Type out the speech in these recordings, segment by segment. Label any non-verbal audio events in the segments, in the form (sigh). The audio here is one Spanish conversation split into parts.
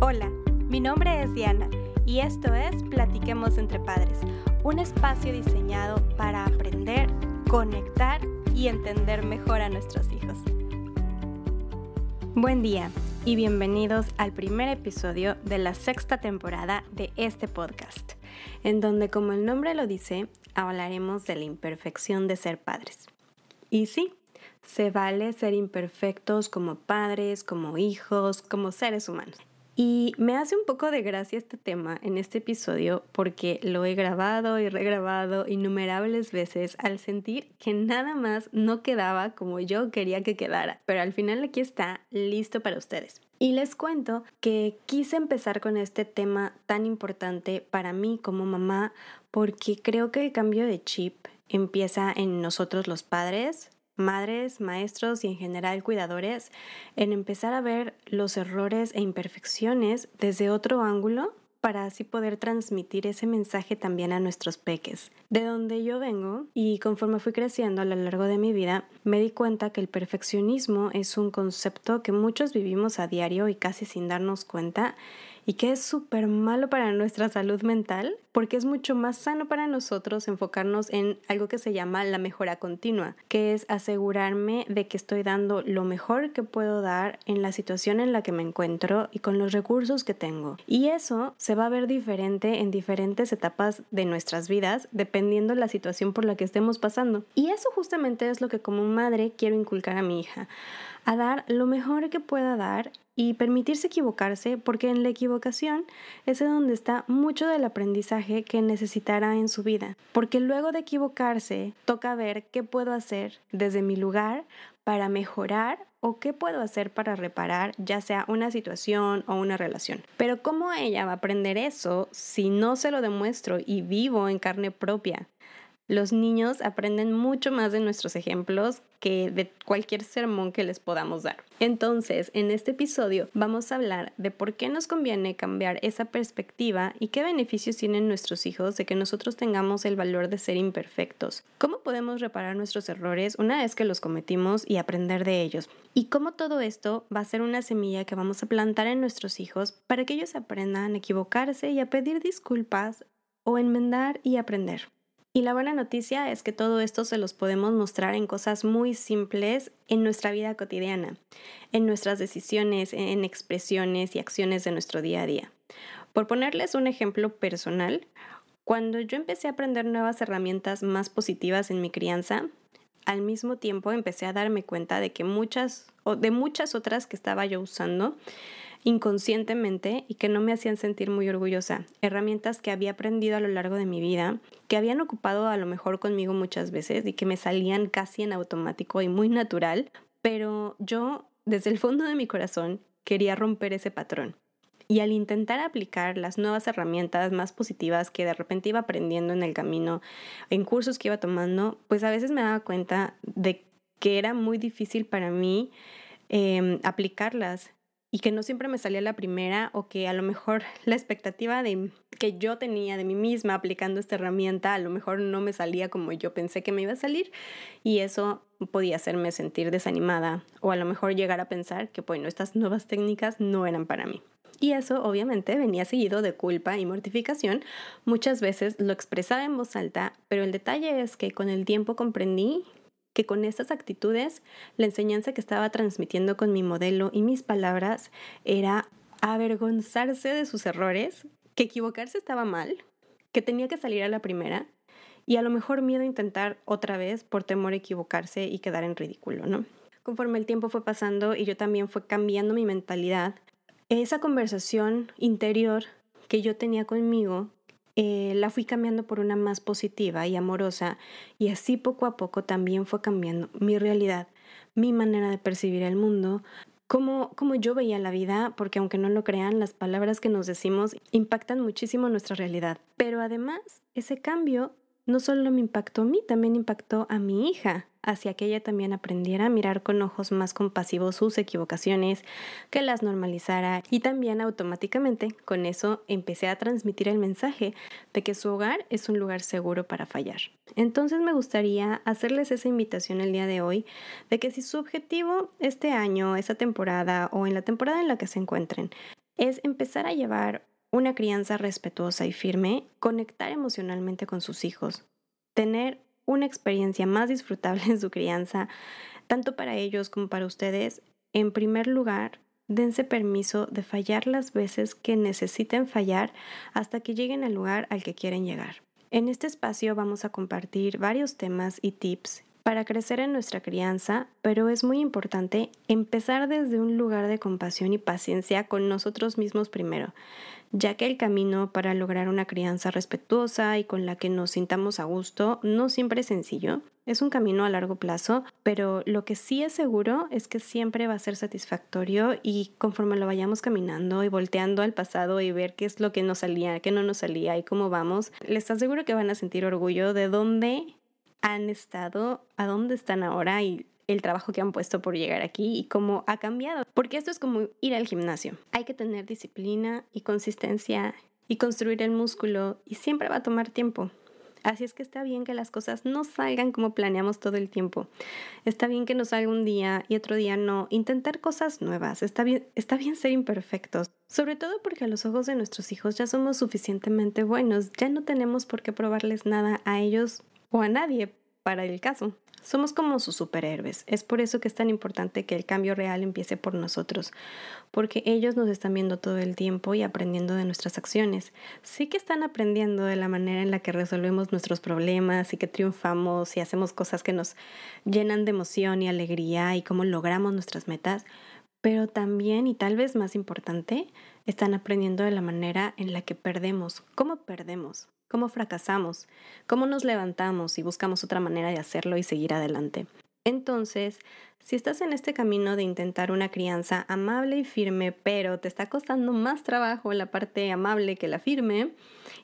Hola, mi nombre es Diana y esto es Platiquemos entre Padres, un espacio diseñado para aprender, conectar y entender mejor a nuestros hijos. Buen día y bienvenidos al primer episodio de la sexta temporada de este podcast, en donde como el nombre lo dice, hablaremos de la imperfección de ser padres. Y sí, se vale ser imperfectos como padres, como hijos, como seres humanos. Y me hace un poco de gracia este tema en este episodio porque lo he grabado y regrabado innumerables veces al sentir que nada más no quedaba como yo quería que quedara. Pero al final aquí está, listo para ustedes. Y les cuento que quise empezar con este tema tan importante para mí como mamá porque creo que el cambio de chip empieza en nosotros los padres, madres, maestros y en general cuidadores en empezar a ver los errores e imperfecciones desde otro ángulo para así poder transmitir ese mensaje también a nuestros peques. De donde yo vengo y conforme fui creciendo a lo largo de mi vida, me di cuenta que el perfeccionismo es un concepto que muchos vivimos a diario y casi sin darnos cuenta y que es súper malo para nuestra salud mental porque es mucho más sano para nosotros enfocarnos en algo que se llama la mejora continua, que es asegurarme de que estoy dando lo mejor que puedo dar en la situación en la que me encuentro y con los recursos que tengo. Y eso se va a ver diferente en diferentes etapas de nuestras vidas dependiendo la situación por la que estemos pasando. Y eso justamente es lo que como madre quiero inculcar a mi hija a dar lo mejor que pueda dar y permitirse equivocarse porque en la equivocación es donde está mucho del aprendizaje que necesitará en su vida. Porque luego de equivocarse toca ver qué puedo hacer desde mi lugar para mejorar o qué puedo hacer para reparar ya sea una situación o una relación. Pero ¿cómo ella va a aprender eso si no se lo demuestro y vivo en carne propia? Los niños aprenden mucho más de nuestros ejemplos que de cualquier sermón que les podamos dar. Entonces, en este episodio vamos a hablar de por qué nos conviene cambiar esa perspectiva y qué beneficios tienen nuestros hijos de que nosotros tengamos el valor de ser imperfectos. Cómo podemos reparar nuestros errores una vez que los cometimos y aprender de ellos. Y cómo todo esto va a ser una semilla que vamos a plantar en nuestros hijos para que ellos aprendan a equivocarse y a pedir disculpas o enmendar y aprender. Y la buena noticia es que todo esto se los podemos mostrar en cosas muy simples en nuestra vida cotidiana, en nuestras decisiones, en expresiones y acciones de nuestro día a día. Por ponerles un ejemplo personal, cuando yo empecé a aprender nuevas herramientas más positivas en mi crianza, al mismo tiempo empecé a darme cuenta de que muchas o de muchas otras que estaba yo usando inconscientemente y que no me hacían sentir muy orgullosa. Herramientas que había aprendido a lo largo de mi vida, que habían ocupado a lo mejor conmigo muchas veces y que me salían casi en automático y muy natural, pero yo desde el fondo de mi corazón quería romper ese patrón. Y al intentar aplicar las nuevas herramientas más positivas que de repente iba aprendiendo en el camino, en cursos que iba tomando, pues a veces me daba cuenta de que era muy difícil para mí em, aplicarlas y que no siempre me salía la primera o que a lo mejor la expectativa de que yo tenía de mí misma aplicando esta herramienta a lo mejor no me salía como yo pensé que me iba a salir y eso podía hacerme sentir desanimada o a lo mejor llegar a pensar que bueno, estas nuevas técnicas no eran para mí. Y eso obviamente venía seguido de culpa y mortificación. Muchas veces lo expresaba en voz alta, pero el detalle es que con el tiempo comprendí que con estas actitudes la enseñanza que estaba transmitiendo con mi modelo y mis palabras era avergonzarse de sus errores, que equivocarse estaba mal, que tenía que salir a la primera y a lo mejor miedo a intentar otra vez por temor a equivocarse y quedar en ridículo, ¿no? Conforme el tiempo fue pasando y yo también fue cambiando mi mentalidad, esa conversación interior que yo tenía conmigo eh, la fui cambiando por una más positiva y amorosa y así poco a poco también fue cambiando mi realidad, mi manera de percibir el mundo, como, como yo veía la vida, porque aunque no lo crean, las palabras que nos decimos impactan muchísimo nuestra realidad. Pero además, ese cambio no solo me impactó a mí, también impactó a mi hija, hacia que ella también aprendiera a mirar con ojos más compasivos sus equivocaciones, que las normalizara y también automáticamente con eso empecé a transmitir el mensaje de que su hogar es un lugar seguro para fallar. Entonces me gustaría hacerles esa invitación el día de hoy de que si su objetivo este año, esta temporada o en la temporada en la que se encuentren es empezar a llevar una crianza respetuosa y firme, conectar emocionalmente con sus hijos, tener una experiencia más disfrutable en su crianza, tanto para ellos como para ustedes. En primer lugar, dense permiso de fallar las veces que necesiten fallar hasta que lleguen al lugar al que quieren llegar. En este espacio vamos a compartir varios temas y tips para crecer en nuestra crianza, pero es muy importante empezar desde un lugar de compasión y paciencia con nosotros mismos primero, ya que el camino para lograr una crianza respetuosa y con la que nos sintamos a gusto no siempre es sencillo. Es un camino a largo plazo, pero lo que sí es seguro es que siempre va a ser satisfactorio y conforme lo vayamos caminando y volteando al pasado y ver qué es lo que nos salía, qué no nos salía y cómo vamos, les aseguro que van a sentir orgullo de dónde han estado, a dónde están ahora y el trabajo que han puesto por llegar aquí y cómo ha cambiado. Porque esto es como ir al gimnasio. Hay que tener disciplina y consistencia y construir el músculo y siempre va a tomar tiempo. Así es que está bien que las cosas no salgan como planeamos todo el tiempo. Está bien que nos salga un día y otro día no. Intentar cosas nuevas. Está bien, está bien ser imperfectos. Sobre todo porque a los ojos de nuestros hijos ya somos suficientemente buenos. Ya no tenemos por qué probarles nada a ellos o a nadie para el caso. Somos como sus superhéroes. Es por eso que es tan importante que el cambio real empiece por nosotros, porque ellos nos están viendo todo el tiempo y aprendiendo de nuestras acciones. Sí que están aprendiendo de la manera en la que resolvemos nuestros problemas y que triunfamos y hacemos cosas que nos llenan de emoción y alegría y cómo logramos nuestras metas, pero también, y tal vez más importante, están aprendiendo de la manera en la que perdemos, cómo perdemos cómo fracasamos, cómo nos levantamos y buscamos otra manera de hacerlo y seguir adelante. Entonces, si estás en este camino de intentar una crianza amable y firme, pero te está costando más trabajo la parte amable que la firme,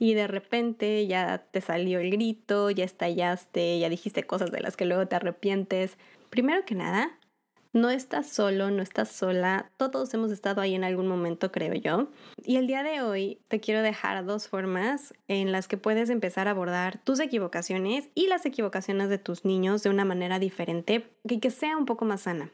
y de repente ya te salió el grito, ya estallaste, ya dijiste cosas de las que luego te arrepientes, primero que nada, no estás solo, no estás sola, todos hemos estado ahí en algún momento, creo yo. Y el día de hoy te quiero dejar dos formas en las que puedes empezar a abordar tus equivocaciones y las equivocaciones de tus niños de una manera diferente y que sea un poco más sana.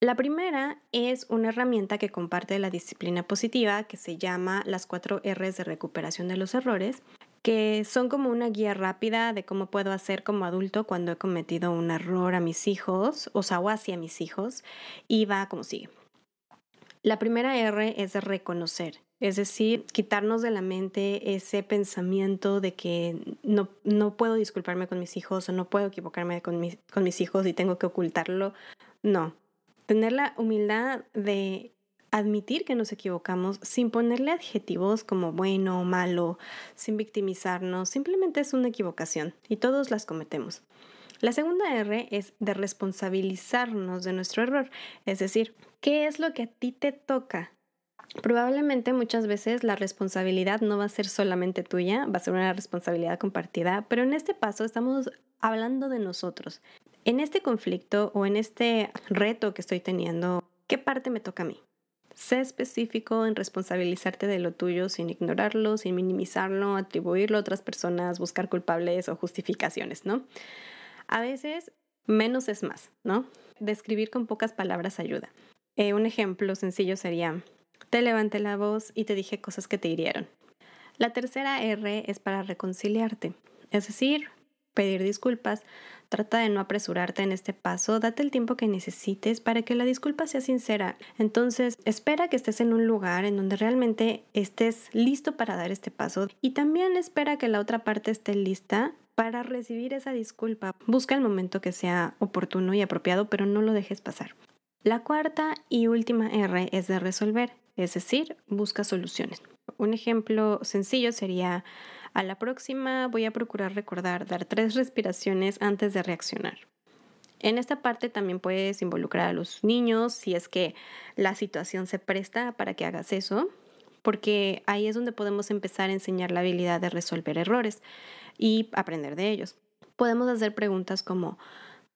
La primera es una herramienta que comparte la disciplina positiva que se llama las cuatro R's de recuperación de los errores que son como una guía rápida de cómo puedo hacer como adulto cuando he cometido un error a mis hijos, o sea, o hacia mis hijos, y va como sigue. La primera R es de reconocer, es decir, quitarnos de la mente ese pensamiento de que no, no puedo disculparme con mis hijos o no puedo equivocarme con mis, con mis hijos y tengo que ocultarlo. No, tener la humildad de admitir que nos equivocamos sin ponerle adjetivos como bueno o malo, sin victimizarnos, simplemente es una equivocación y todos las cometemos. La segunda R es de responsabilizarnos de nuestro error, es decir, ¿qué es lo que a ti te toca? Probablemente muchas veces la responsabilidad no va a ser solamente tuya, va a ser una responsabilidad compartida, pero en este paso estamos hablando de nosotros. En este conflicto o en este reto que estoy teniendo, ¿qué parte me toca a mí? Sé específico en responsabilizarte de lo tuyo sin ignorarlo, sin minimizarlo, atribuirlo a otras personas, buscar culpables o justificaciones, ¿no? A veces menos es más, ¿no? Describir con pocas palabras ayuda. Eh, un ejemplo sencillo sería, te levanté la voz y te dije cosas que te hirieron. La tercera R es para reconciliarte, es decir, pedir disculpas, trata de no apresurarte en este paso, date el tiempo que necesites para que la disculpa sea sincera. Entonces, espera que estés en un lugar en donde realmente estés listo para dar este paso y también espera que la otra parte esté lista para recibir esa disculpa. Busca el momento que sea oportuno y apropiado, pero no lo dejes pasar. La cuarta y última R es de resolver, es decir, busca soluciones. Un ejemplo sencillo sería a la próxima voy a procurar recordar dar tres respiraciones antes de reaccionar. En esta parte también puedes involucrar a los niños si es que la situación se presta para que hagas eso, porque ahí es donde podemos empezar a enseñar la habilidad de resolver errores y aprender de ellos. Podemos hacer preguntas como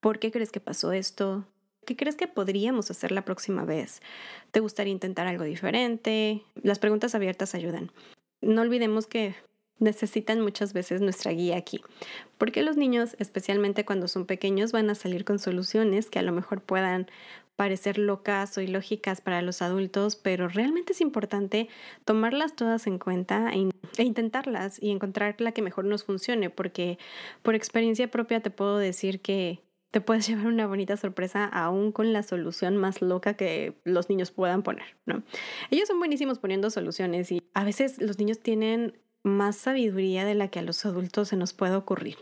¿por qué crees que pasó esto? ¿Qué crees que podríamos hacer la próxima vez? ¿Te gustaría intentar algo diferente? Las preguntas abiertas ayudan. No olvidemos que necesitan muchas veces nuestra guía aquí, porque los niños, especialmente cuando son pequeños, van a salir con soluciones que a lo mejor puedan parecer locas o ilógicas para los adultos, pero realmente es importante tomarlas todas en cuenta e, e, intentarlas y encontrar la que mejor nos funcione, porque por experiencia propia te puedo decir que te puedes (laughs) llevar una bonita sorpresa aún con la solución más loca que los niños puedan poner, ¿no? Ellos son buenísimos poniendo soluciones y a veces los niños tienen más sabiduría de la que a los adultos se nos puede ocurrir.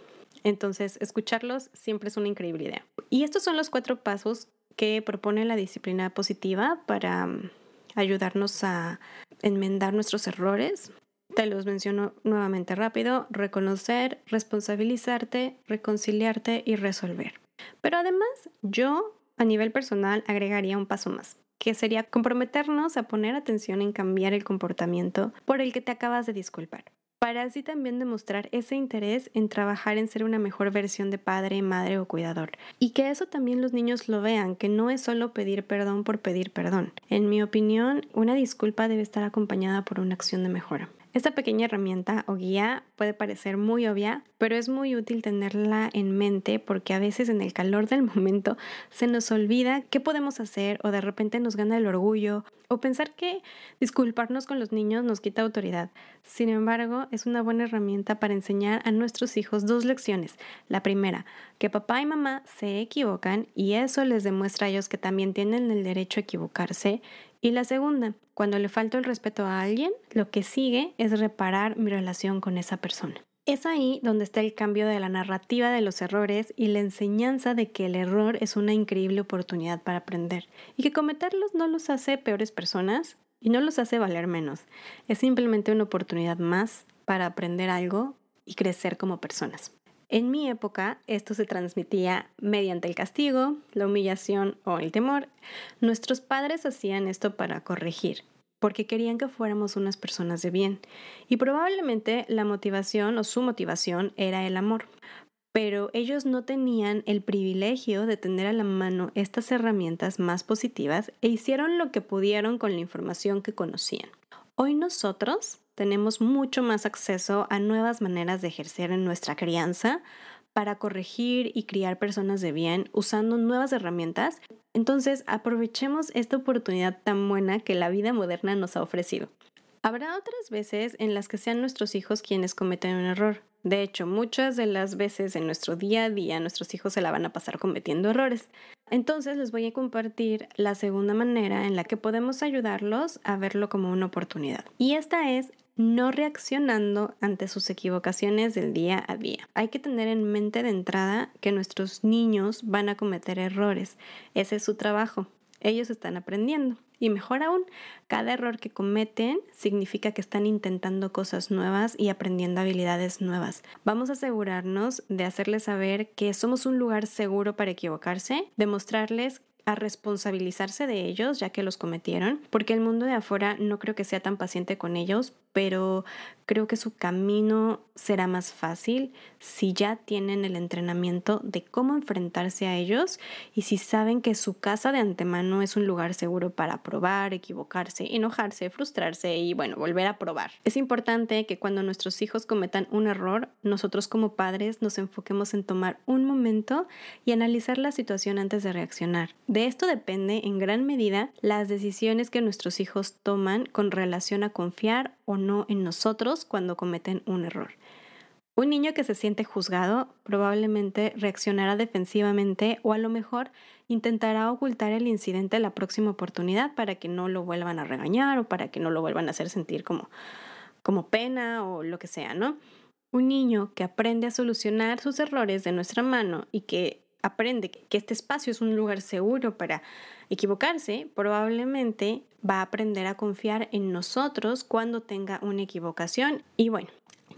Entonces, escucharlos siempre es una increíble idea. Y estos son los cuatro pasos que propone la disciplina positiva para mm, ayudarnos a enmendar nuestros errores. Te los menciono nuevamente rápido. Reconocer, responsabilizarte, reconciliarte y resolver. Pero además, yo a nivel personal agregaría un paso más que sería comprometernos a poner atención en cambiar el comportamiento por el que te acabas de disculpar para así también demostrar ese interés en trabajar en ser una mejor versión de padre, madre o cuidador. Y que eso también los niños lo vean, que no es solo pedir perdón por pedir perdón. En mi opinión, una disculpa debe estar acompañada por una acción de mejora. Esta pequeña herramienta o guía puede parecer muy obvia, pero es muy útil tenerla en mente porque a veces en el calor del (laughs) momento se nos olvida qué podemos hacer o de repente nos gana el orgullo o pensar que disculparnos con los niños nos quita autoridad. Sin embargo, es una buena herramienta para enseñar a nuestros hijos dos lecciones. La primera, que papá y mamá se equivocan y eso les demuestra a ellos que también tienen el derecho a equivocarse y la segunda, cuando le falto el respeto a alguien, lo que sigue es reparar mi relación con esa persona. Es ahí donde está el cambio de la narrativa de los errores y la enseñanza de que el error es una increíble oportunidad para aprender y que cometerlos no los hace peores personas y no los hace valer menos. Es simplemente una oportunidad más para aprender algo y crecer como personas. En mi época esto se transmitía mediante el castigo, la humillación o el temor. Nuestros padres hacían esto para corregir, porque querían que fuéramos unas personas de bien. Y probablemente la motivación o su motivación era el amor. Pero ellos no tenían el privilegio de tener a la mano estas herramientas más positivas e hicieron lo que pudieron con la información que conocían. Hoy nosotros tenemos mucho más acceso a nuevas maneras de ejercer en nuestra crianza para corregir y criar personas de bien usando nuevas herramientas. Entonces aprovechemos esta oportunidad tan buena que la vida moderna nos ha ofrecido. Habrá otras veces en las que sean nuestros hijos quienes cometen un error. De hecho, muchas de las veces en nuestro día a día nuestros hijos se la van a pasar cometiendo errores. Entonces les voy a compartir la segunda manera en la que podemos ayudarlos a verlo como una oportunidad. Y esta es no reaccionando ante sus equivocaciones del día a día. Hay que tener en mente de entrada que nuestros niños van a cometer errores. Ese es su trabajo. Ellos están aprendiendo. Y mejor aún, cada error que cometen significa que están intentando cosas nuevas y aprendiendo habilidades nuevas. Vamos a asegurarnos de hacerles saber que somos un lugar seguro para equivocarse, demostrarles a responsabilizarse de ellos ya que los cometieron, porque el mundo de afuera no creo que sea tan paciente con ellos, pero creo que su camino será más fácil si ya tienen el entrenamiento de cómo enfrentarse a ellos y si saben que su casa de antemano es un lugar seguro para probar, equivocarse, enojarse, frustrarse y bueno, volver a probar. Es importante que cuando nuestros hijos cometan un error, nosotros como padres nos enfoquemos en tomar un momento y analizar la situación antes de reaccionar. De esto depende en gran medida las decisiones que nuestros hijos toman con relación a confiar o en nosotros cuando cometen un error. Un niño que se siente juzgado probablemente reaccionará defensivamente o a lo mejor intentará ocultar el incidente la próxima oportunidad para que no lo vuelvan a regañar o para que no lo vuelvan a hacer sentir como, como pena o lo que sea, ¿no? Un niño que aprende a solucionar sus errores de nuestra mano y que aprende que este espacio es un lugar seguro para equivocarse, probablemente va a aprender a confiar en nosotros cuando tenga una equivocación. Y bueno,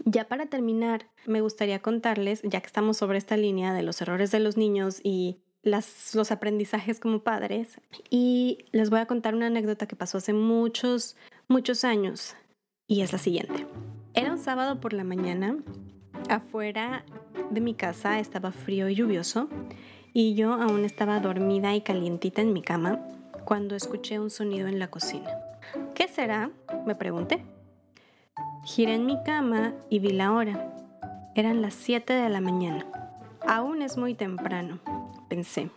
ya para terminar, me gustaría contarles, ya que estamos sobre esta línea de los errores de los niños y los aprendizajes como padres, y les voy a contar una anécdota que pasó hace muchos, muchos años, y es la siguiente. Era un sábado por la mañana, afuera de mi casa estaba frío y lluvioso y yo aún estaba dormida y calientita en mi cama cuando escuché un sonido en la cocina. ¿Qué será? me pregunté. Giré en mi cama y vi la hora. Eran las 7 de la mañana. Aún es muy temprano, pensé.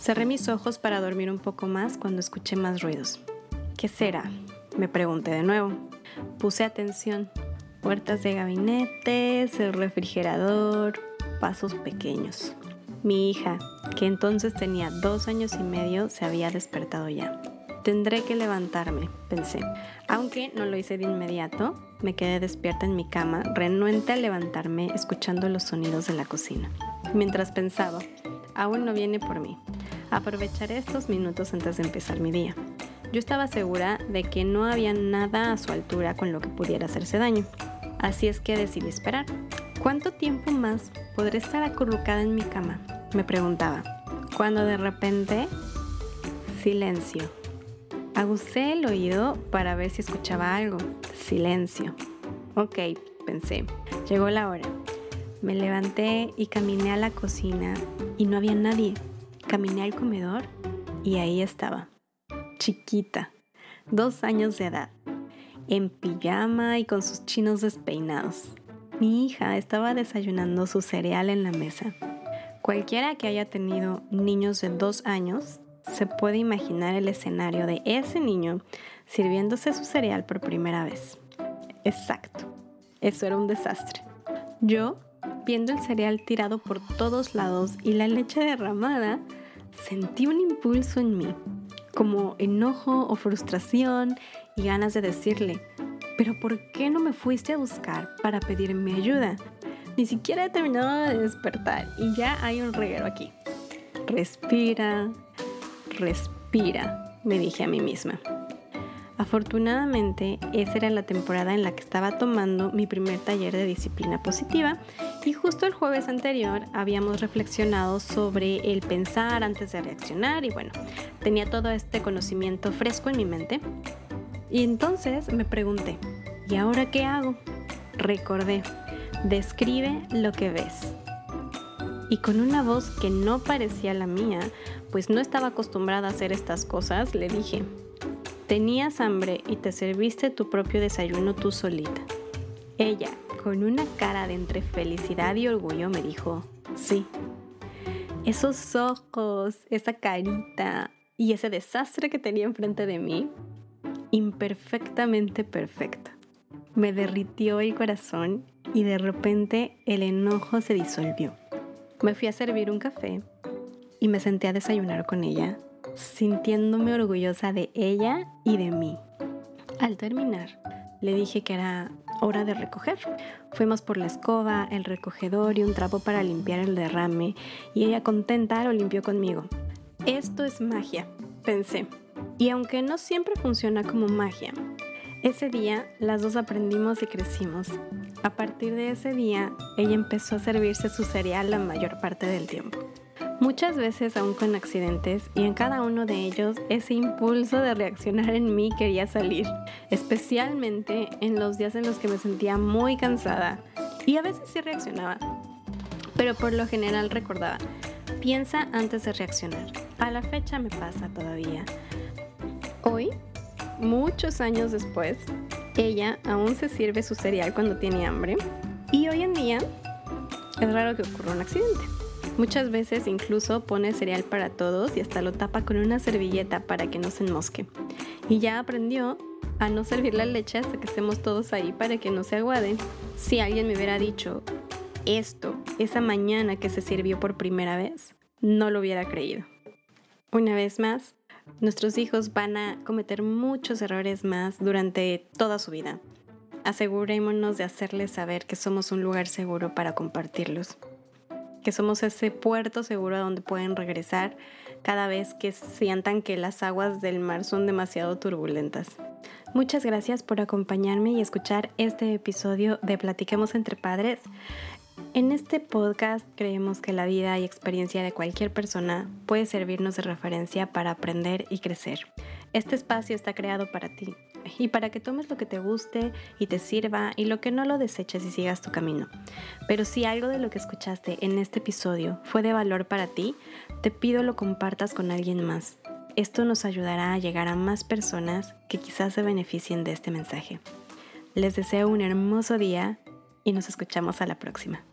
Cerré mis ojos para dormir un poco más cuando escuché más ruidos. ¿Qué será? Me pregunté de nuevo. Puse atención. Puertas de gabinetes, el refrigerador, pasos pequeños. Mi hija, que entonces tenía dos años y medio, se había despertado ya. Tendré que levantarme, pensé. Aunque no lo hice de inmediato, me quedé despierta en mi cama, renuente a levantarme, escuchando los sonidos de la cocina. Mientras pensaba, aún no viene por mí. Aprovecharé estos minutos antes de empezar mi día. Yo estaba segura de que no había nada a su altura con lo que pudiera hacerse daño. Así es que decidí esperar. ¿Cuánto tiempo más podré estar acurrucada en mi cama? Me preguntaba. Cuando de repente, silencio. Aguzé el oído para ver si escuchaba algo. Silencio. Ok, pensé. Llegó la hora. Me levanté y caminé a la cocina y no había nadie. Caminé al comedor y ahí estaba. Chiquita, dos años de edad, en pijama y con sus chinos despeinados. Mi hija estaba desayunando su cereal en la mesa. Cualquiera que haya tenido niños de dos años se puede imaginar el escenario de ese niño sirviéndose su cereal por primera vez. Exacto, eso era un desastre. Yo, viendo el cereal tirado por todos lados y la leche derramada, sentí un impulso en mí, como enojo o frustración y ganas de decirle, pero ¿por qué no me fuiste a buscar para pedirme ayuda? Ni siquiera he terminado de despertar y ya hay un reguero aquí. Respira, respira, me dije a mí misma. Afortunadamente, esa era la temporada en la que estaba tomando mi primer taller de disciplina positiva y justo el jueves anterior habíamos reflexionado sobre el pensar antes de reaccionar y bueno, tenía todo este conocimiento fresco en mi mente. Y entonces me pregunté, ¿y ahora qué hago? Recordé, describe lo que ves y con una voz que no parecía la mía, pues no estaba acostumbrada a hacer estas cosas, le dije, tenías hambre y te serviste tu propio desayuno tú solita. Ella, con una cara de entre felicidad y orgullo, me dijo, sí. Esos ojos, esa carita y ese desastre que tenía enfrente de mí, imperfectamente perfecta. Me derritió el corazón y de repente el enojo se disolvió. Me fui a servir un café y me senté a desayunar con ella, sintiéndome orgullosa de ella y de mí. Al terminar, le dije que era hora de recoger. Fuimos por la escoba, el recogedor y un trapo para limpiar el derrame y ella contenta lo limpió conmigo. Esto es magia, pensé. Y aunque no siempre funciona como magia, ese día las dos aprendimos y crecimos. A partir de ese día, ella empezó a servirse su cereal la mayor parte del tiempo. Muchas veces aún con accidentes y en cada uno de ellos ese impulso de reaccionar en mí quería salir, especialmente en los días en los que me sentía muy cansada y a veces sí reaccionaba, pero por lo general recordaba, piensa antes de reaccionar. A la fecha me pasa todavía. Hoy muchos años después, ella aún se sirve su cereal cuando tiene hambre y hoy en día es raro que ocurra un accidente. Muchas veces incluso pone cereal para todos y hasta lo tapa con una servilleta para que no se enmosque. Y ya aprendió a no servir la leche hasta que estemos todos ahí para que no se aguade. Si alguien me hubiera dicho esto esa mañana que se sirvió por primera vez, no lo hubiera creído. Una vez más, Nuestros hijos van a cometer muchos errores más durante toda su vida. Asegurémonos de hacerles saber que somos un lugar seguro para compartirlos, que somos ese puerto seguro a donde pueden regresar cada vez que sientan que las aguas del mar son demasiado turbulentas. Muchas gracias por acompañarme y escuchar este episodio de Platiquemos entre Padres. En este podcast creemos que la vida y experiencia de cualquier persona puede servirnos de referencia para aprender y crecer. Este espacio está creado para ti y para que tomes lo que te guste y te sirva y lo que no lo deseches y sigas tu camino. Pero si algo de lo que escuchaste en este episodio fue de valor para ti, te pido lo compartas con alguien más. Esto nos ayudará a llegar a más personas que quizás se beneficien de este mensaje. Les deseo un hermoso día y nos escuchamos a la próxima.